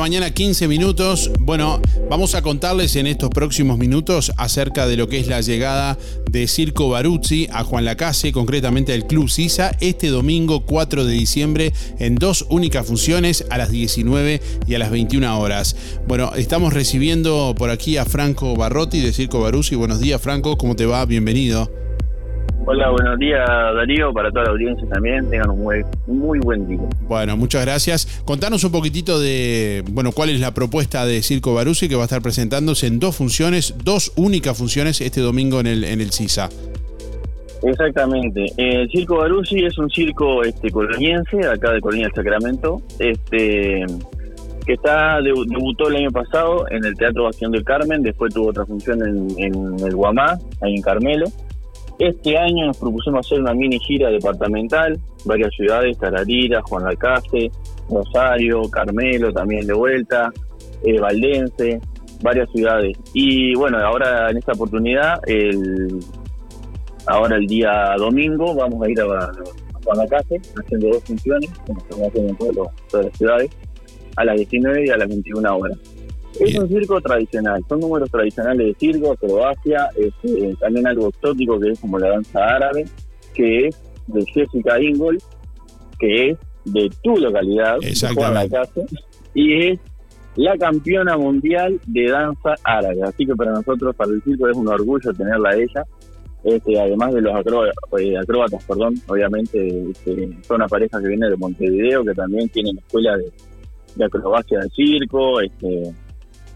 mañana, 15 minutos. Bueno, vamos a contarles en estos próximos minutos acerca de lo que es la llegada de Circo Baruzzi a Juan Lacase, concretamente al Club Sisa, este domingo 4 de diciembre en dos únicas funciones a las 19 y a las 21 horas. Bueno, estamos recibiendo por aquí a Franco Barrotti de Circo Baruzzi. Buenos días, Franco, ¿cómo te va? Bienvenido. Hola, buenos días Darío, para toda la audiencia también, tengan un muy, muy buen día. Bueno, muchas gracias. Contanos un poquitito de, bueno, cuál es la propuesta de Circo Baruzzi que va a estar presentándose en dos funciones, dos únicas funciones este domingo en el, en el CISA. Exactamente. El Circo Baruzzi es un circo este, coloniense, acá de Colonia del Sacramento, este, que está debutó el año pasado en el Teatro Bastión del Carmen, después tuvo otra función en, en el Guamá, ahí en Carmelo. Este año nos propusimos hacer una mini gira departamental, varias ciudades, Tararira, Juan Alcaste, Rosario, Carmelo también de vuelta, eh, Valdense, varias ciudades. Y bueno, ahora en esta oportunidad, ahora el día domingo, vamos a ir a, Juan Alcaste haciendo dos funciones, como estamos haciendo en todas las ciudades, a las 19 y a las 21 horas. Es un circo tradicional, son números tradicionales de circo, Croacia, este, también algo exótico que es como la danza árabe, que es de Jessica Ingol, que es de tu localidad, Exactamente. y es la campeona mundial de danza árabe. Así que para nosotros, para el circo, es un orgullo tenerla a ella. Este, además de los eh, acróbatas, perdón, obviamente este, son una pareja que viene de Montevideo, que también tienen escuela de, de acrobacia de circo, este,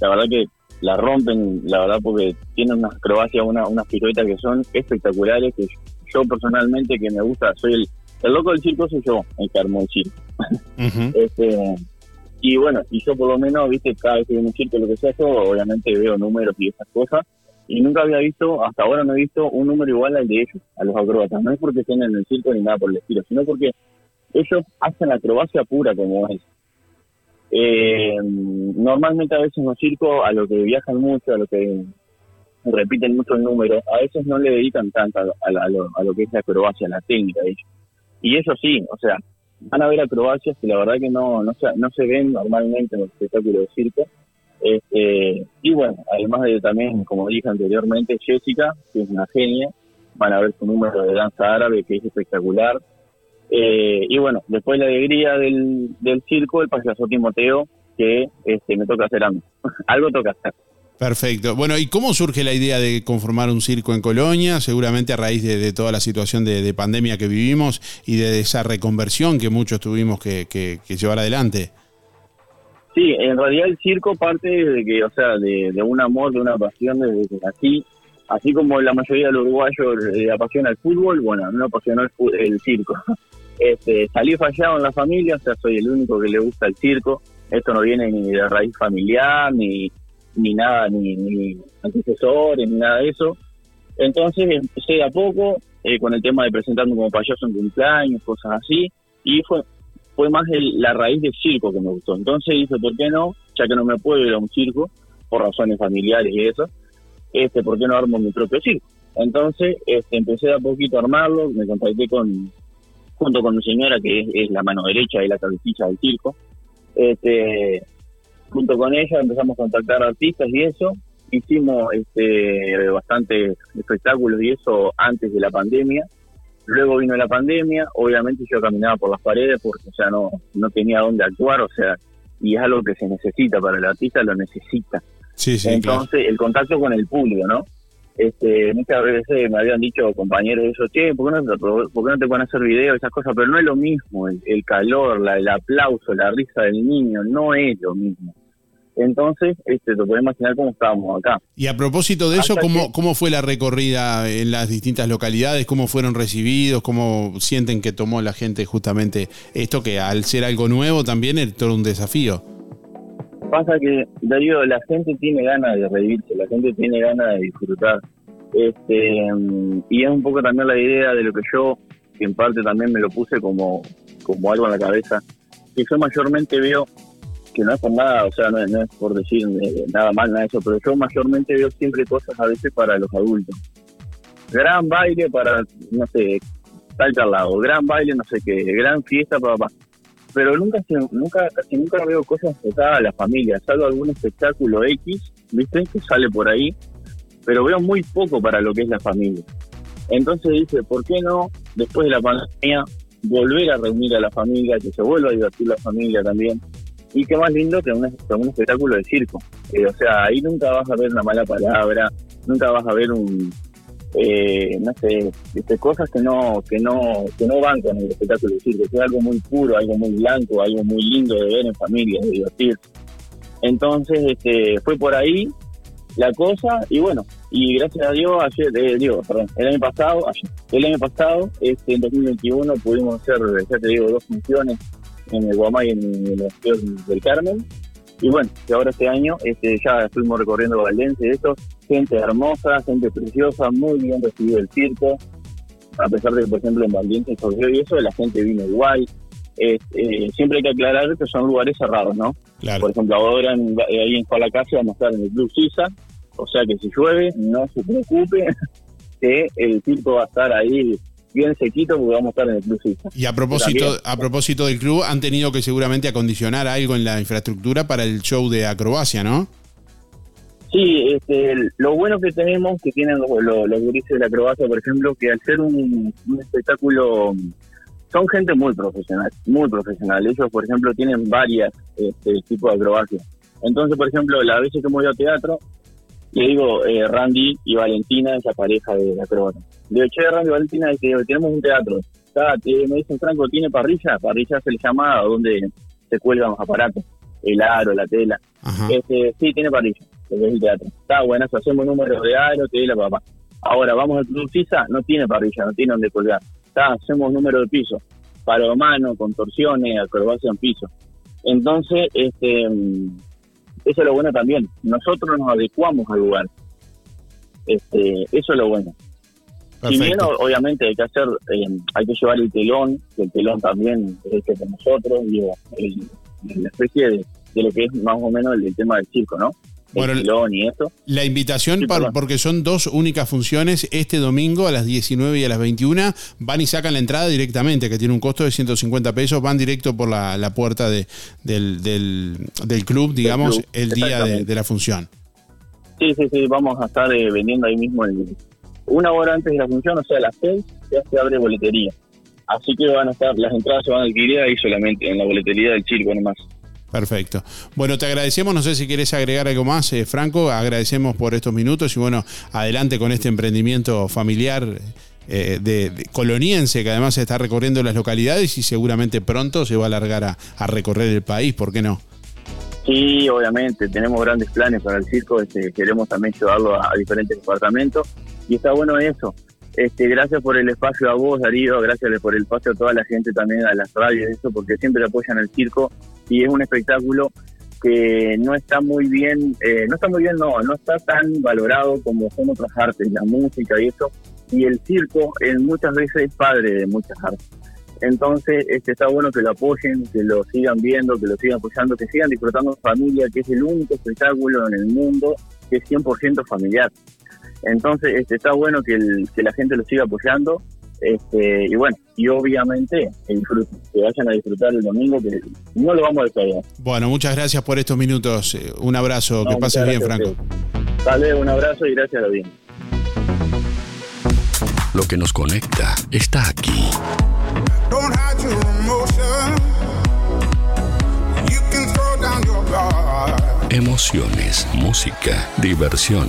la verdad que la rompen, la verdad, porque tienen unas acrobacias, una, unas piruetas que son espectaculares, que yo personalmente que me gusta, soy el, el loco del circo, soy yo, el que armó el circo. este, y bueno, y yo por lo menos, viste, cada vez que viene un circo, lo que sea, yo obviamente veo números y esas cosas, y nunca había visto, hasta ahora no he visto un número igual al de ellos, a los acróbatas. No es porque estén en el circo ni nada por el estilo, sino porque ellos hacen la acrobacia pura como es. Eh, normalmente a veces los circos, a lo que viajan mucho, a lo que repiten mucho el número, a veces no le dedican tanto a, lo, a lo, que es la acrobacia, la técnica. Y eso sí, o sea, van a ver acrobacias que la verdad que no, no, se, no se ven normalmente en los espectáculos de circo. Este, y bueno, además de también, como dije anteriormente, Jessica, que es una genia, van a ver su número de danza árabe que es espectacular. Eh, y bueno, después la alegría del, del circo, el payaso Timoteo, que este, me toca hacer a mí. Algo toca hacer. Perfecto. Bueno, ¿y cómo surge la idea de conformar un circo en Colonia? Seguramente a raíz de, toda la situación de, pandemia que vivimos y de esa reconversión que muchos tuvimos que, llevar adelante. Sí, en realidad el circo parte de que, o sea, de, un amor, de una pasión desde que nací. Así como la mayoría de los uruguayos le apasiona el fútbol, bueno, me apasionó el, el circo. Este, salí fallado en la familia, o sea, soy el único que le gusta el circo. Esto no viene ni de raíz familiar, ni, ni nada, ni, antecesores, ni nada de eso. Entonces empecé a poco eh, con el tema de presentarme como payaso en cumpleaños, cosas así, y fue fue más la raíz del circo que me gustó. Entonces dije, ¿por qué no? Ya que no me puedo ir a un circo, por razones familiares y eso, este, ¿por qué no armo mi propio circo? Entonces este, empecé a poquito a armarlo, me contacté con, junto con mi señora, que es, la mano derecha y la cabecilla del circo. Este, junto con ella empezamos a contactar artistas y eso. Hicimos este, bastantes espectáculos y eso antes de la pandemia. Luego vino la pandemia, obviamente yo caminaba por las paredes porque o no, no tenía dónde actuar, o sea, y es algo que se necesita para el artista, lo necesita. Sí, sí, Entonces, el contacto con el público, ¿no? este, muchas veces me habían dicho compañeros de eso, che, ¿por qué, no, ¿por no te pueden hacer videos, esas cosas? Pero no es lo mismo, el, calor, la, el aplauso, la risa del niño, no es lo mismo. Entonces, este, te puedes imaginar cómo estábamos acá. Y a propósito de eso, ¿cómo, ¿cómo fue la recorrida en las distintas localidades? ¿Cómo fueron recibidos? ¿Cómo sienten que tomó la gente justamente esto que al ser algo nuevo también es todo un desafío? Pasa que, Darío, la gente tiene ganas de reírse, la gente tiene ganas de disfrutar. Este, y es un poco también la idea de lo que yo, que en parte también me lo puse como, como algo en la cabeza, que yo mayormente veo, que no es por nada, o sea, no es, por decir eh, nada mal, nada de eso, pero yo mayormente veo siempre cosas a veces para los adultos. Gran baile para, no sé, tal lado, gran baile, no sé qué, gran fiesta para pero nunca nunca casi nunca veo cosas enfocadas a la familia, salvo algún espectáculo X, ¿viste? Que sale por ahí, pero veo muy poco para lo que es la familia. Entonces dice, ¿por qué no, después de la pandemia, volver a reunir a la familia, que se vuelva a divertir la familia también? Y qué más lindo que un, espectáculo de circo. Eh, o sea, ahí nunca vas a ver una mala palabra, nunca vas a ver un, eh, no sé, este, cosas que no, que no, que no van con el espectáculo de circo, que es algo muy puro, algo muy blanco, algo muy lindo de ver en familia, de divertir. Entonces, este, fue por ahí la cosa, y bueno, y gracias a Dios, ayer, eh, digo, perdón, el año pasado, el año pasado, este, en 2021 pudimos hacer, ya te digo, dos funciones en el Guamay y en el del Carmen, y bueno, que ahora este año este, ya estuvimos recorriendo Valencia y eso, gente hermosa, gente preciosa, muy bien recibido el circo, a pesar de que, por ejemplo, en Valencia y eso, la gente vino igual. Eh, siempre hay que aclarar que son lugares cerrados, ¿no? Por ejemplo, ahora en, ahí en vamos a estar en el Club Sisa, o sea que si llueve, no se preocupe, que el circo va a estar ahí bien sequito porque vamos a estar en el Club Y a propósito, a propósito del club, han tenido que seguramente acondicionar algo en la infraestructura para el show de acrobacia, ¿no? Sí, este, lo bueno que tenemos, que tienen los, los, de la acrobacia, por ejemplo, que al ser un, espectáculo, son gente muy profesional, muy profesional. Ellos, por ejemplo, tienen varias este, tipos de acrobacia. Entonces, por ejemplo, la veces que hemos ido a teatro, le digo, eh, Randy y Valentina, esa pareja de acrobacia. De hecho, Randy y Valentina, que tenemos un teatro. me dicen, Franco, ¿tiene parrilla? Parrilla es el llamado donde se cuelgan los aparatos, el aro, la tela. Este, sí, tiene parrilla lo que es el teatro. Está bueno, hacemos número de aro, te la papá. Ahora, vamos al Club Sisa, no tiene parrilla, no tiene donde colgar. Está, hacemos número de piso, para mano, contorsiones, acrobacia en piso. Entonces, este eso es lo bueno también. Nosotros nos adecuamos al lugar. Este, eso es lo bueno. Si bien, obviamente, hay que hacer, eh, hay que llevar el telón, que el telón también es este de nosotros, digo, la especie de, de, lo que es más o menos el tema del circo, ¿no? Bueno, La invitación, porque son dos únicas funciones, este domingo a las 19 y a las 21, van y sacan la entrada directamente, que tiene un costo de 150 pesos, van directo por la, puerta de, del, del, club, digamos, el día de, la función. Sí, sí, sí, vamos a estar eh, vendiendo ahí mismo una hora antes de la función, o sea, a las 6 ya se abre boletería. Así que van a estar, las entradas se van a adquirir ahí solamente, en la boletería del circo nomás. Perfecto. Bueno, te agradecemos. No sé si quieres agregar algo más, eh, Franco. Agradecemos por estos minutos y bueno, adelante con este emprendimiento familiar eh, de, coloniense que además está recorriendo las localidades y seguramente pronto se va a alargar a, recorrer el país. ¿Por qué no? Sí, obviamente. Tenemos grandes planes para el circo. Este, queremos también llevarlo a diferentes departamentos y está bueno eso este, gracias por el espacio a vos, Darío, gracias por el espacio a toda la gente también, a las radios, eso, porque siempre apoyan el circo y es un espectáculo que no está muy bien, eh, no está muy bien, no, no está tan valorado como son otras artes, la música y eso, y el circo en muchas veces es padre de muchas artes. Entonces, este, está bueno que lo apoyen, que lo sigan viendo, que lo sigan apoyando, que sigan disfrutando familia, que es el único espectáculo en el mundo que es 100% familiar. Entonces, este, está bueno que, la gente lo siga apoyando. Este, y bueno, y obviamente que vayan a disfrutar el domingo, que no lo vamos a despedir. Bueno, muchas gracias por estos minutos. Eh, un abrazo, que pases bien, Franco. Dale, un abrazo y gracias a bien. Lo que nos conecta está aquí. Emociones, música, diversión.